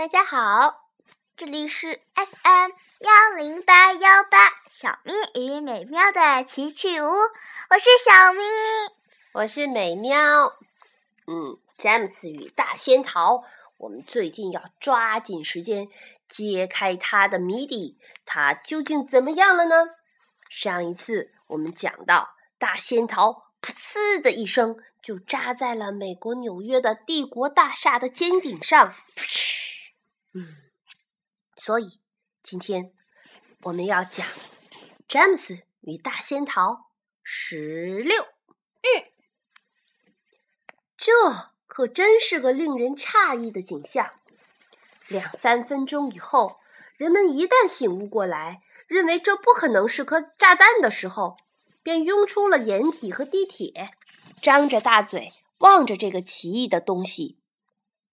大家好，这里是 FM 幺零八幺八小咪与美妙的奇趣屋，我是小咪，我是美妙。嗯，詹姆斯与大仙桃，我们最近要抓紧时间揭开他的谜底，他究竟怎么样了呢？上一次我们讲到，大仙桃“噗呲”的一声就扎在了美国纽约的帝国大厦的尖顶上，嗯，所以今天我们要讲詹姆斯与大仙桃十六。嗯，这可真是个令人诧异的景象。两三分钟以后，人们一旦醒悟过来。认为这不可能是颗炸弹的时候，便拥出了掩体和地铁，张着大嘴望着这个奇异的东西。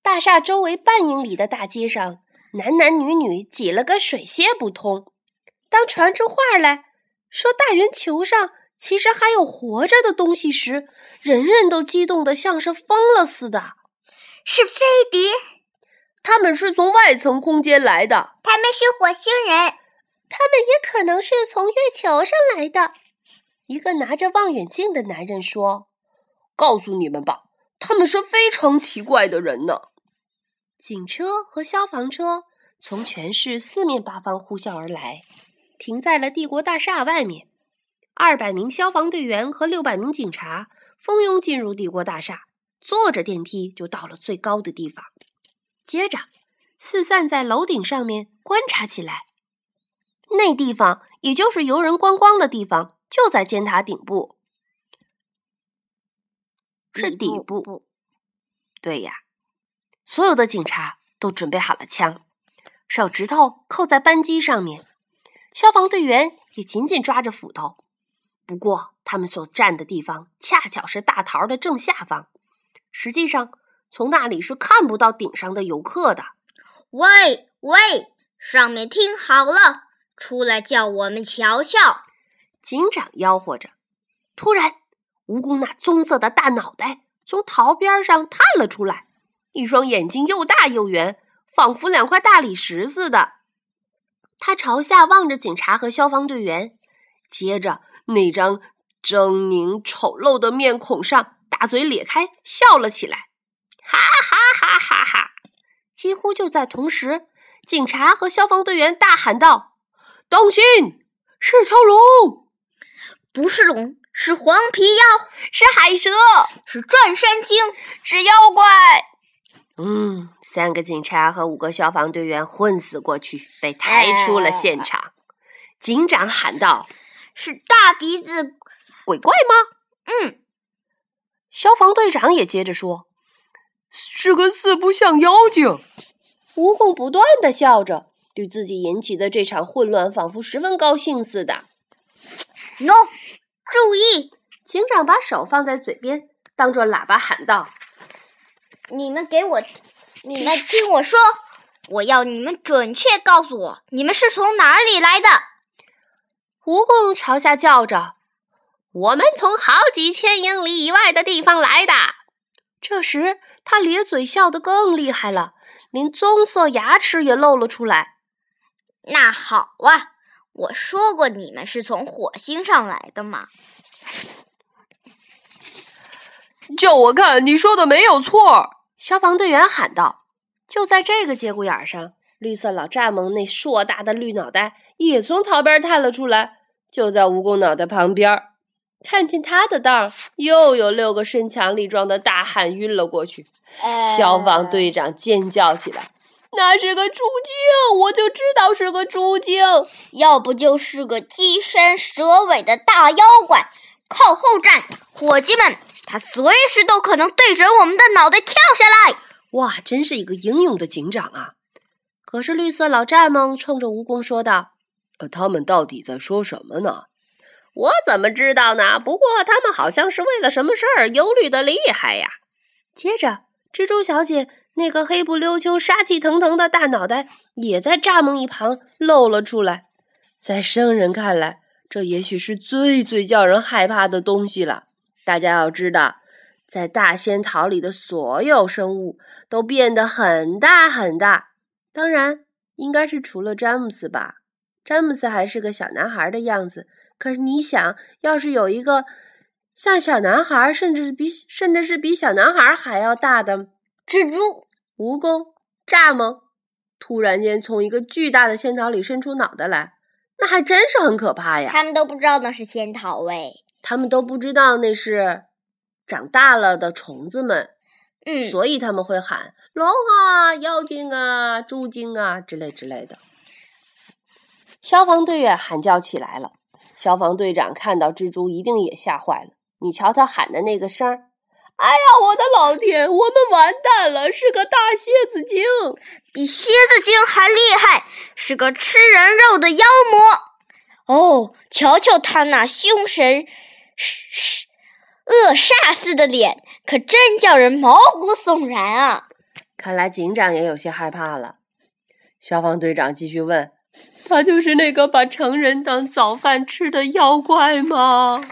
大厦周围半英里的大街上，男男女女挤了个水泄不通。当传出话来说大圆球上其实还有活着的东西时，人人都激动的像是疯了似的。是飞碟，他们是从外层空间来的，他们是火星人。他们也可能是从月球上来的。一个拿着望远镜的男人说：“告诉你们吧，他们是非常奇怪的人呢。”警车和消防车从全市四面八方呼啸而来，停在了帝国大厦外面。二百名消防队员和六百名警察蜂拥进入帝国大厦，坐着电梯就到了最高的地方。接着，四散在楼顶上面观察起来。那地方，也就是游人观光的地方，就在尖塔顶部。是底部。对呀，所有的警察都准备好了枪，手指头扣在扳机上面。消防队员也紧紧抓着斧头。不过，他们所站的地方恰巧是大桃的正下方。实际上，从那里是看不到顶上的游客的。喂喂，上面听好了！出来叫我们瞧瞧！警长吆喝着。突然，蜈蚣那棕色的大脑袋从桃边上探了出来，一双眼睛又大又圆，仿佛两块大理石似的。他朝下望着警察和消防队员，接着那张狰狞丑陋的面孔上大嘴咧开，笑了起来，哈哈哈哈哈！几乎就在同时，警察和消防队员大喊道。当心，是条龙！不是龙，是黄皮妖，是海蛇，是转山精，是妖怪。嗯，三个警察和五个消防队员混死过去，被抬出了现场。警长喊道：“是大鼻子鬼怪吗？”嗯。消防队长也接着说：“是个四不像妖精。”蜈蚣不断的笑着。对自己引起的这场混乱，仿佛十分高兴似的。喏，注意！警长把手放在嘴边，当着喇叭喊道：“你们给我，你们听我说，我要你们准确告诉我，你们是从哪里来的？”蜈蚣朝下叫着：“我们从好几千英里以外的地方来的。”这时，他咧嘴笑得更厉害了，连棕色牙齿也露了出来。那好啊，我说过你们是从火星上来的嘛。叫我看，你说的没有错。消防队员喊道。就在这个节骨眼上，绿色老蚱蜢那硕大的绿脑袋也从桃边探了出来，就在蜈蚣脑袋旁边。看见他的当，又有六个身强力壮的大汉晕了过去。消防队长尖叫起来。那是个猪精，我就知道是个猪精，要不就是个鸡身蛇尾的大妖怪。靠后站，伙计们，他随时都可能对准我们的脑袋跳下来。哇，真是一个英勇的警长啊！可是绿色老蚱蜢冲着蜈蚣说道：“呃，他们到底在说什么呢？我怎么知道呢？不过他们好像是为了什么事儿忧虑的厉害呀。”接着，蜘蛛小姐。那个黑不溜秋、杀气腾腾的大脑袋也在蚱蜢一旁露了出来。在生人看来，这也许是最最叫人害怕的东西了。大家要知道，在大仙桃里的所有生物都变得很大很大，当然，应该是除了詹姆斯吧。詹姆斯还是个小男孩的样子。可是你想，要是有一个像小男孩，甚至比甚至是比小男孩还要大的蜘蛛、蜈蚣、蚱蜢，突然间从一个巨大的仙桃里伸出脑袋来，那还真是很可怕呀！他们都不知道那是仙桃喂，他们都不知道那是长大了的虫子们，嗯，所以他们会喊龙啊、妖精啊、猪精啊之类之类的。消防队员喊叫起来了。消防队长看到蜘蛛，一定也吓坏了。你瞧他喊的那个声儿！哎呀，我的老天，我们完蛋了！是个大蝎子精，比蝎子精还厉害，是个吃人肉的妖魔。哦，瞧瞧他那凶神恶煞似的脸，可真叫人毛骨悚然啊！看来警长也有些害怕了。消防队长继续问。他就是那个把成人当早饭吃的妖怪吗？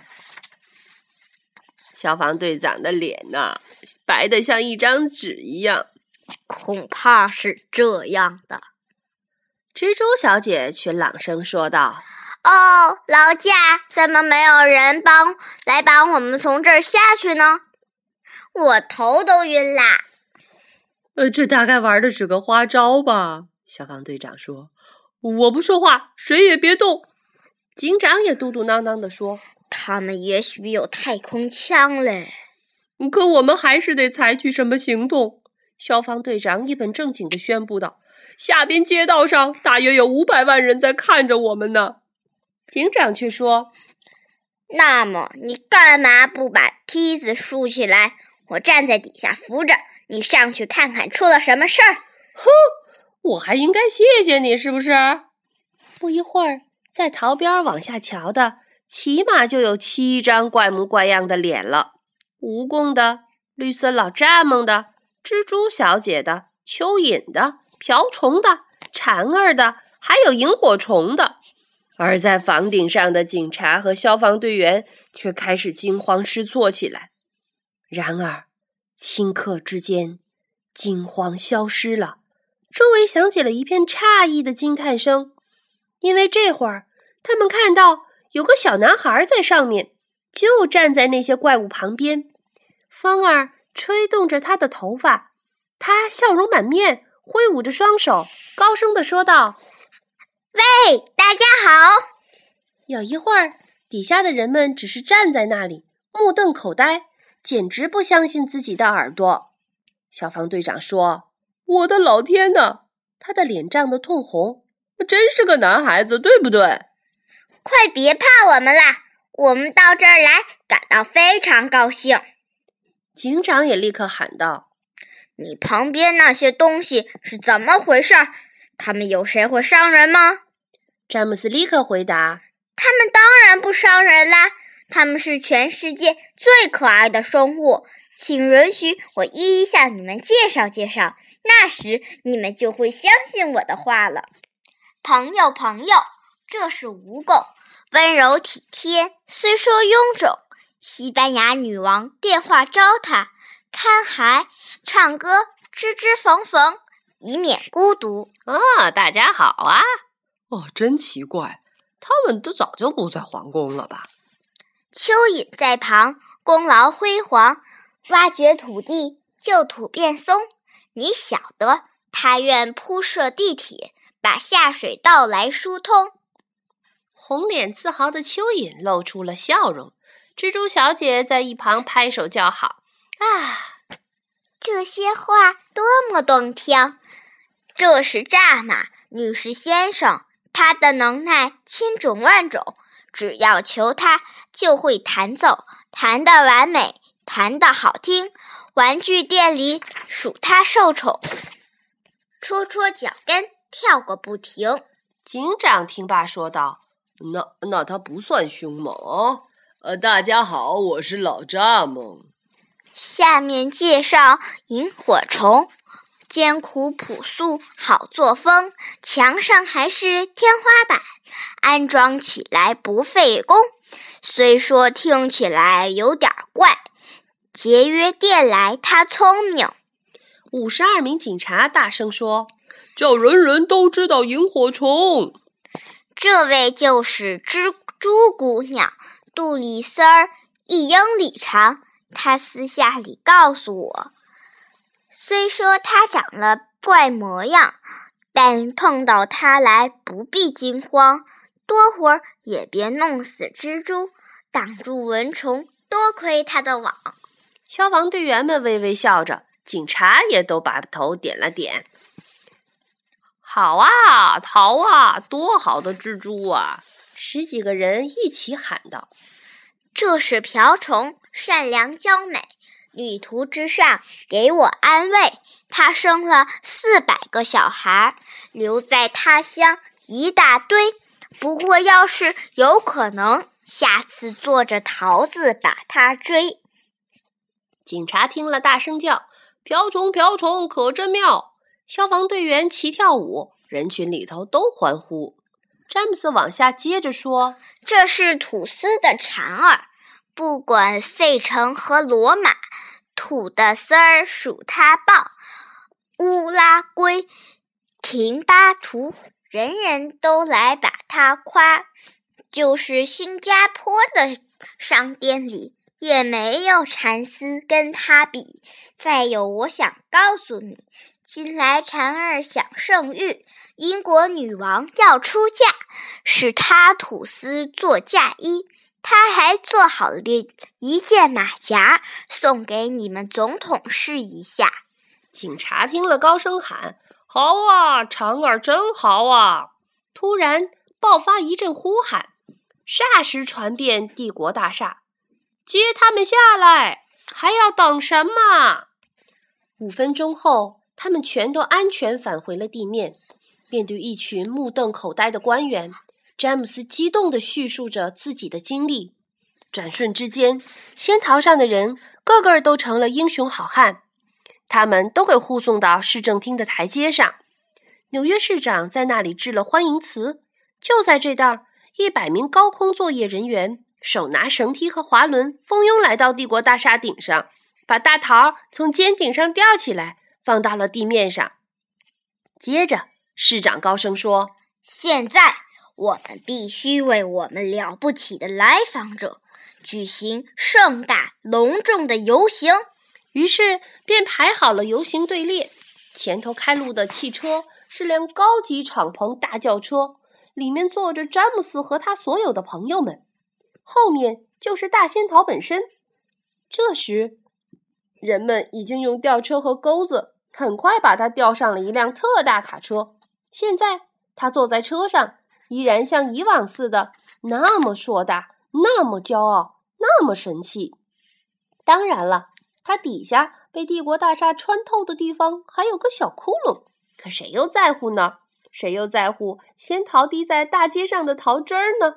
消防队长的脸呐，白的像一张纸一样。恐怕是这样的。蜘蛛小姐却朗声说道：“哦，劳驾，怎么没有人帮来帮我们从这儿下去呢？我头都晕啦！”呃，这大概玩的是个花招吧？消防队长说。我不说话，谁也别动。警长也嘟嘟囔囔的说：“他们也许有太空枪嘞。”可我们还是得采取什么行动？消防队长一本正经地宣布道：“下边街道上大约有五百万人在看着我们呢。”警长却说：“那么你干嘛不把梯子竖起来？我站在底下扶着，你上去看看出了什么事儿。”哼。我还应该谢谢你，是不是？不一会儿，在桃边往下瞧的，起码就有七张怪模怪样的脸了：蜈蚣的、绿色老蚱蜢的、蜘蛛小姐的、蚯蚓的、瓢虫的、蝉儿的，还有萤火虫的。而在房顶上的警察和消防队员却开始惊慌失措起来。然而，顷刻之间，惊慌消失了。周围响起了一片诧异的惊叹声，因为这会儿他们看到有个小男孩在上面，就站在那些怪物旁边。风儿吹动着他的头发，他笑容满面，挥舞着双手，高声地说道：“喂，大家好！”有一会儿，底下的人们只是站在那里，目瞪口呆，简直不相信自己的耳朵。消防队长说。我的老天呐！他的脸涨得通红，真是个男孩子，对不对？快别怕我们啦！我们到这儿来感到非常高兴。警长也立刻喊道：“你旁边那些东西是怎么回事？他们有谁会伤人吗？”詹姆斯立刻回答：“他们当然不伤人啦！他们是全世界最可爱的生物。”请允许我一一向你们介绍介绍，那时你们就会相信我的话了。朋友，朋友，这是蜈蚣，温柔体贴，虽说臃肿。西班牙女王电话招他，看海、唱歌，吱吱缝缝，以免孤独。哦，大家好啊！哦，真奇怪，他们都早就不在皇宫了吧？蚯蚓在旁，功劳辉煌。挖掘土地，旧土变松。你晓得，他愿铺设地铁，把下水道来疏通。红脸自豪的蚯蚓露出了笑容。蜘蛛小姐在一旁拍手叫好：“啊，这些话多么动听！这是蚱蜢，女士先生，他的能耐千种万种，只要求他，就会弹奏，弹得完美。”弹得好听，玩具店里数他受宠，戳戳脚跟，跳个不停。警长听罢说道：“那那他不算凶猛。呃，大家好，我是老蚱蜢。下面介绍萤火虫，艰苦朴素好作风，墙上还是天花板，安装起来不费工。虽说听起来有点怪。”节约电来，它聪明。五十二名警察大声说：“叫人人都知道萤火虫。”这位就是蜘蛛姑娘，杜丽丝儿一英里长。她私下里告诉我，虽说它长了怪模样，但碰到它来不必惊慌，多会儿也别弄死蜘蛛，挡住蚊虫。多亏它的网。消防队员们微微笑着，警察也都把头点了点。好啊，逃啊！多好的蜘蛛啊！十几个人一起喊道：“这是瓢虫，善良娇美，旅途之上给我安慰。他生了四百个小孩，留在他乡一大堆。不过，要是有可能，下次坐着桃子把他追。”警察听了，大声叫：“瓢虫，瓢虫，可真妙！”消防队员齐跳舞，人群里头都欢呼。詹姆斯往下接着说：“这是吐丝的蝉儿，不管费城和罗马，吐的丝儿数它棒。乌拉圭、廷巴图，人人都来把它夸。就是新加坡的商店里，也没有蚕丝跟它比。再有，我想告诉你。”近来蝉儿想圣誉，英国女王要出嫁，使她吐丝做嫁衣。他还做好了一件马甲，送给你们总统试一下。警察听了，高声喊：“好啊，长儿真好啊！”突然爆发一阵呼喊，霎时传遍帝国大厦：“接他们下来！还要等什么？”五分钟后。他们全都安全返回了地面。面对一群目瞪口呆的官员，詹姆斯激动地叙述着自己的经历。转瞬之间，仙桃上的人个个都成了英雄好汉。他们都给护送到市政厅的台阶上。纽约市长在那里致了欢迎词。就在这道，一百名高空作业人员手拿绳梯和滑轮，蜂拥来到帝国大厦顶上，把大桃从尖顶上吊起来。放到了地面上。接着，市长高声说：“现在我们必须为我们了不起的来访者举行盛大隆重的游行。”于是，便排好了游行队列。前头开路的汽车是辆高级敞篷大轿车，里面坐着詹姆斯和他所有的朋友们。后面就是大仙桃本身。这时，人们已经用吊车和钩子。很快把他吊上了一辆特大卡车。现在他坐在车上，依然像以往似的那么硕大，那么骄傲，那么神气。当然了，它底下被帝国大厦穿透的地方还有个小窟窿。可谁又在乎呢？谁又在乎仙桃滴在大街上的桃汁儿呢？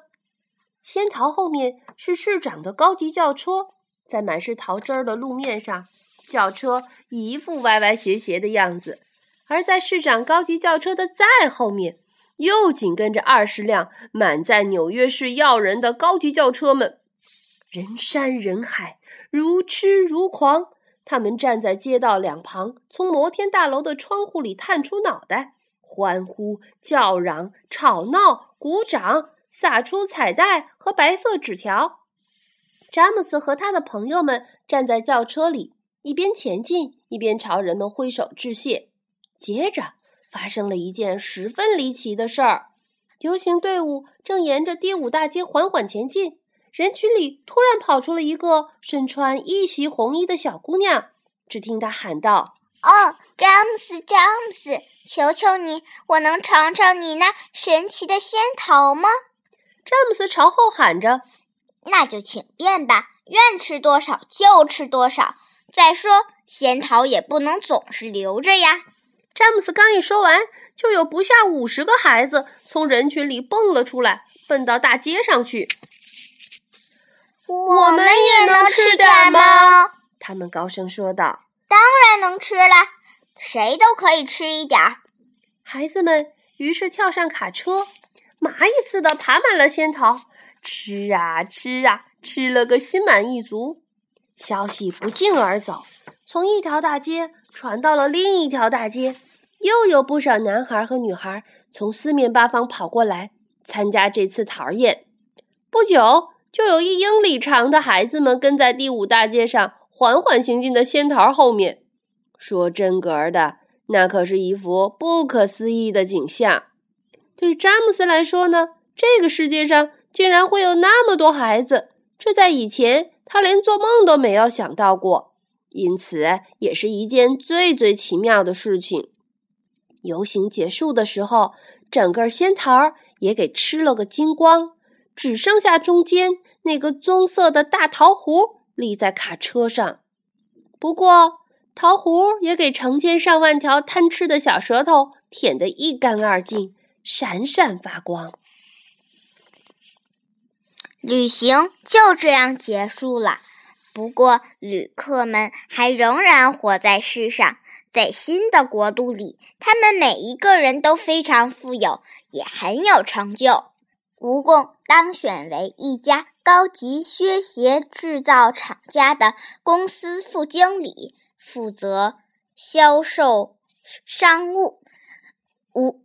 仙桃后面是市长的高级轿车，在满是桃汁儿的路面上。轿车一副歪歪斜斜的样子，而在市长高级轿车的再后面，又紧跟着二十辆满载纽约市要人的高级轿车们，人山人海，如痴如狂。他们站在街道两旁，从摩天大楼的窗户里探出脑袋，欢呼、叫嚷、吵闹、鼓掌，撒出彩带和白色纸条。詹姆斯和他的朋友们站在轿车里。一边前进，一边朝人们挥手致谢。接着发生了一件十分离奇的事儿：游行队伍正沿着第五大街缓缓前进，人群里突然跑出了一个身穿一袭红衣的小姑娘。只听她喊道：“哦，詹姆斯，詹姆斯，求求你，我能尝尝你那神奇的仙桃吗？”詹姆斯朝后喊着：“那就请便吧，愿吃多少就吃多少。”再说，仙桃也不能总是留着呀。詹姆斯刚一说完，就有不下五十个孩子从人群里蹦了出来，奔到大街上去。我们也能吃点吗？他们高声说道。当然能吃了，谁都可以吃一点。孩子们于是跳上卡车，蚂蚁似的爬满了仙桃，吃啊吃啊，吃了个心满意足。消息不胫而走，从一条大街传到了另一条大街，又有不少男孩和女孩从四面八方跑过来参加这次桃宴。不久，就有一英里长的孩子们跟在第五大街上缓缓行进的仙桃后面。说真格的，那可是一幅不可思议的景象。对詹姆斯来说呢，这个世界上竟然会有那么多孩子，这在以前他连做梦都没有想到过，因此也是一件最最奇妙的事情。游行结束的时候，整个仙桃也给吃了个精光，只剩下中间那个棕色的大桃核立在卡车上。不过，桃核也给成千上万条贪吃的小舌头舔得一干二净。闪闪发光。旅行就这样结束了。不过，旅客们还仍然活在世上，在新的国度里，他们每一个人都非常富有，也很有成就。蜈蚣当选为一家高级靴鞋制造厂家的公司副经理，负责销售商务。无。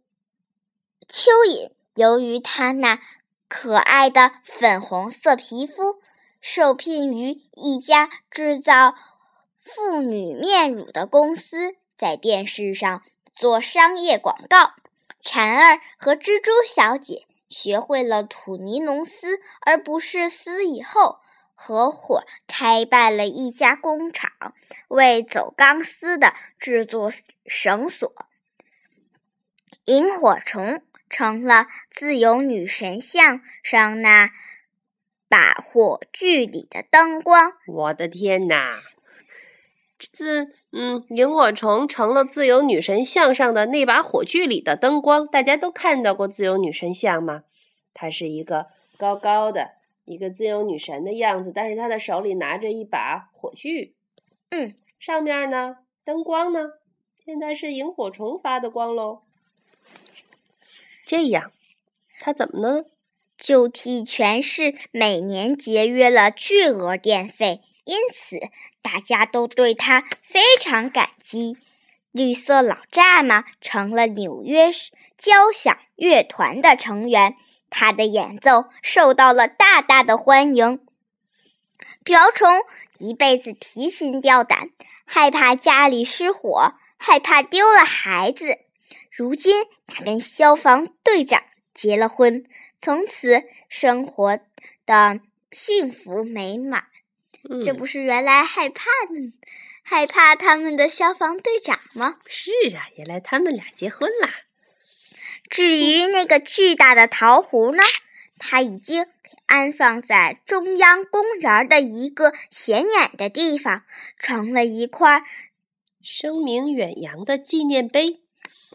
蚯蚓由于它那可爱的粉红色皮肤，受聘于一家制造妇女面乳的公司，在电视上做商业广告。蝉儿和蜘蛛小姐学会了吐尼龙丝而不是丝以后，合伙开办了一家工厂，为走钢丝的制作绳索。萤火虫。成了自由女神像上那把火炬里的灯光。我的天哪！自嗯，萤火虫成了自由女神像上的那把火炬里的灯光。大家都看到过自由女神像吗？她是一个高高的一个自由女神的样子，但是她的手里拿着一把火炬。嗯，上面呢，灯光呢？现在是萤火虫发的光喽。这样，他怎么呢？就替全市每年节约了巨额电费，因此大家都对他非常感激。绿色老蚱蜢成了纽约交响乐团的成员，他的演奏受到了大大的欢迎。瓢虫一辈子提心吊胆，害怕家里失火，害怕丢了孩子。如今，他跟消防队长结了婚，从此生活的幸福美满。这不是原来害怕的、害怕他们的消防队长吗？是啊，原来他们俩结婚了。至于那个巨大的桃核呢，它已经安放在中央公园的一个显眼的地方，成了一块声名远扬的纪念碑。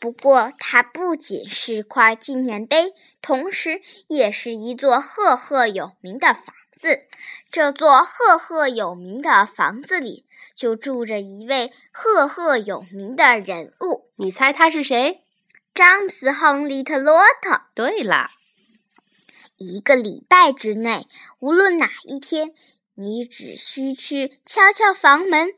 不过，它不仅是块纪念碑，同时也是一座赫赫有名的房子。这座赫赫有名的房子里，就住着一位赫赫有名的人物。你猜他是谁？詹姆斯·亨利·特洛特。对了，一个礼拜之内，无论哪一天，你只需去敲敲房门。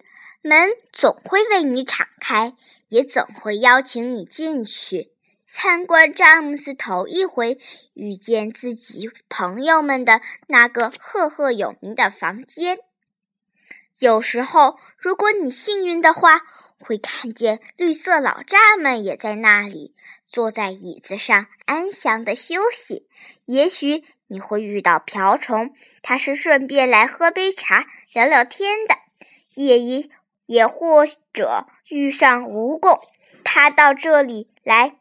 门总会为你敞开，也总会邀请你进去参观詹姆斯头一回遇见自己朋友们的那个赫赫有名的房间。有时候，如果你幸运的话，会看见绿色老蚱们也在那里，坐在椅子上安详的休息。也许你会遇到瓢虫，它是顺便来喝杯茶、聊聊天的。夜一。也或者遇上蜈蚣，他到这里来，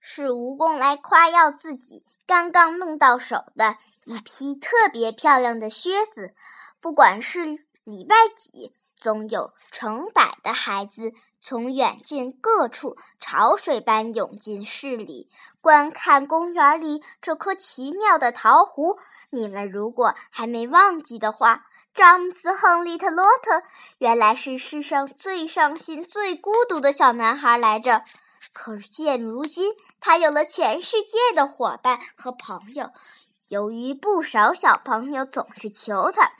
是蜈蚣来夸耀自己刚刚弄到手的一批特别漂亮的靴子。不管是礼拜几，总有成百的孩子从远近各处潮水般涌进市里，观看公园里这颗奇妙的桃核。你们如果还没忘记的话。詹姆斯·亨利·特洛特原来是世上最伤心、最孤独的小男孩来着。可现如今，他有了全世界的伙伴和朋友。由于不少小朋友总是求他，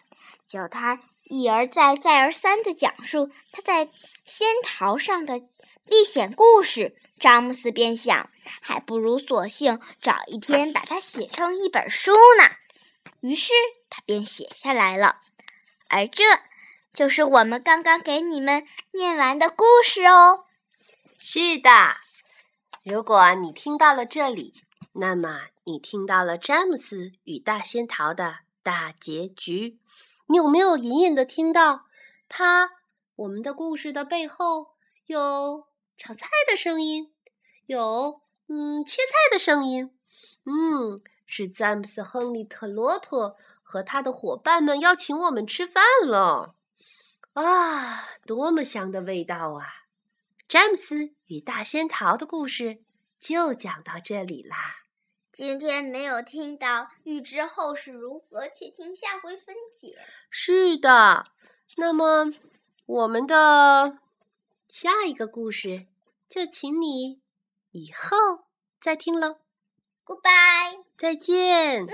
叫他一而再、再而三地讲述他在仙桃上的历险故事，詹姆斯便想，还不如索性找一天把它写成一本书呢。于是他便写下来了，而这就是我们刚刚给你们念完的故事哦。是的，如果你听到了这里，那么你听到了詹姆斯与大仙桃的大结局。你有没有隐隐的听到他我们的故事的背后有炒菜的声音，有嗯切菜的声音？嗯，是詹姆斯·亨利·特罗特和他的伙伴们要请我们吃饭了。啊，多么香的味道啊！詹姆斯与大仙桃的故事就讲到这里啦。今天没有听到预知后事如何，且听下回分解。是的，那么我们的下一个故事就请你以后再听喽。Goodbye，再见。嗯